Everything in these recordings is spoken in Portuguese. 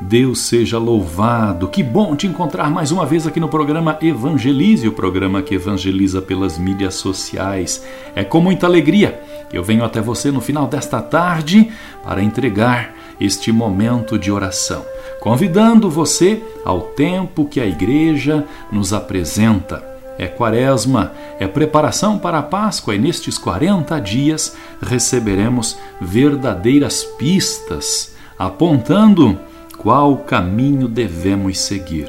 Deus seja louvado. Que bom te encontrar mais uma vez aqui no programa Evangelize, o programa que evangeliza pelas mídias sociais. É com muita alegria que eu venho até você no final desta tarde para entregar este momento de oração, convidando você ao tempo que a igreja nos apresenta é quaresma, é preparação para a Páscoa e nestes 40 dias receberemos verdadeiras pistas apontando qual caminho devemos seguir.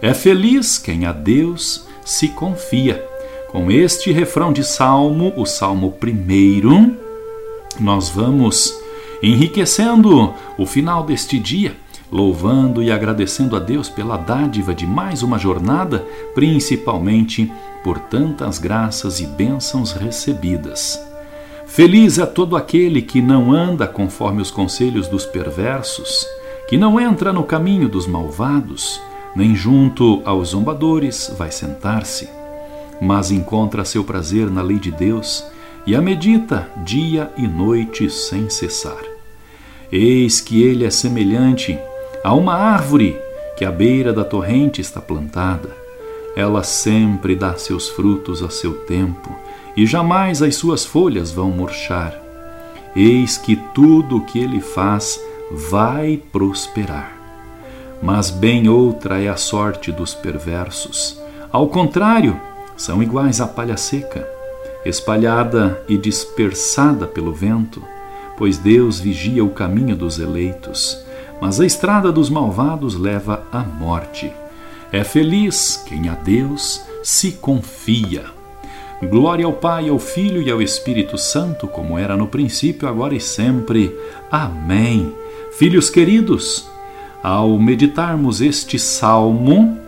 É feliz quem a Deus se confia. Com este refrão de salmo, o salmo primeiro, nós vamos enriquecendo o final deste dia louvando e agradecendo a Deus pela dádiva de mais uma jornada, principalmente por tantas graças e bênçãos recebidas. Feliz é todo aquele que não anda conforme os conselhos dos perversos, que não entra no caminho dos malvados, nem junto aos zombadores vai sentar-se, mas encontra seu prazer na lei de Deus e a medita dia e noite sem cessar. Eis que ele é semelhante Há uma árvore que à beira da torrente está plantada. Ela sempre dá seus frutos a seu tempo, e jamais as suas folhas vão murchar. Eis que tudo o que ele faz vai prosperar. Mas bem outra é a sorte dos perversos. Ao contrário, são iguais à palha seca, espalhada e dispersada pelo vento, pois Deus vigia o caminho dos eleitos mas a estrada dos malvados leva à morte. É feliz quem a Deus se confia. Glória ao Pai, ao Filho e ao Espírito Santo, como era no princípio, agora e sempre. Amém. Filhos queridos, ao meditarmos este salmo,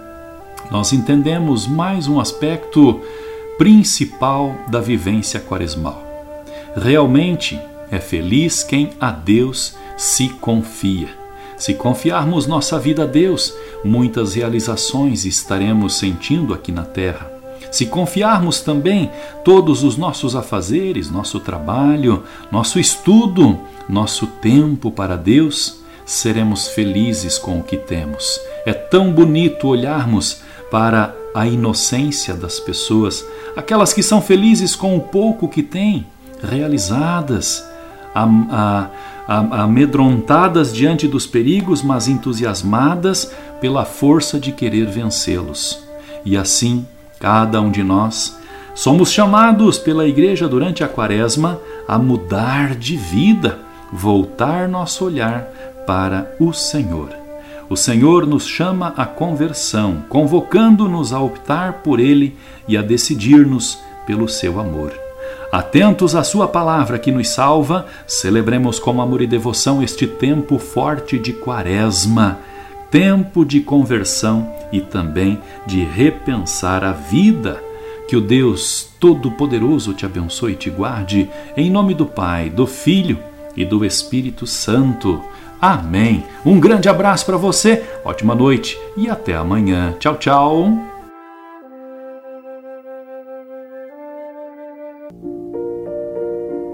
nós entendemos mais um aspecto principal da vivência quaresmal. Realmente é feliz quem a Deus se confia. Se confiarmos nossa vida a Deus, muitas realizações estaremos sentindo aqui na terra. Se confiarmos também todos os nossos afazeres, nosso trabalho, nosso estudo, nosso tempo para Deus, seremos felizes com o que temos. É tão bonito olharmos para a inocência das pessoas, aquelas que são felizes com o pouco que têm, realizadas, amedrontadas diante dos perigos, mas entusiasmadas pela força de querer vencê-los. E assim, cada um de nós somos chamados pela Igreja durante a Quaresma a mudar de vida, voltar nosso olhar para o Senhor. O Senhor nos chama à conversão, convocando-nos a optar por Ele e a decidir-nos pelo seu amor. Atentos à Sua palavra que nos salva, celebremos com amor e devoção este tempo forte de Quaresma, tempo de conversão e também de repensar a vida. Que o Deus Todo-Poderoso te abençoe e te guarde, em nome do Pai, do Filho e do Espírito Santo. Amém. Um grande abraço para você, ótima noite e até amanhã. Tchau, tchau.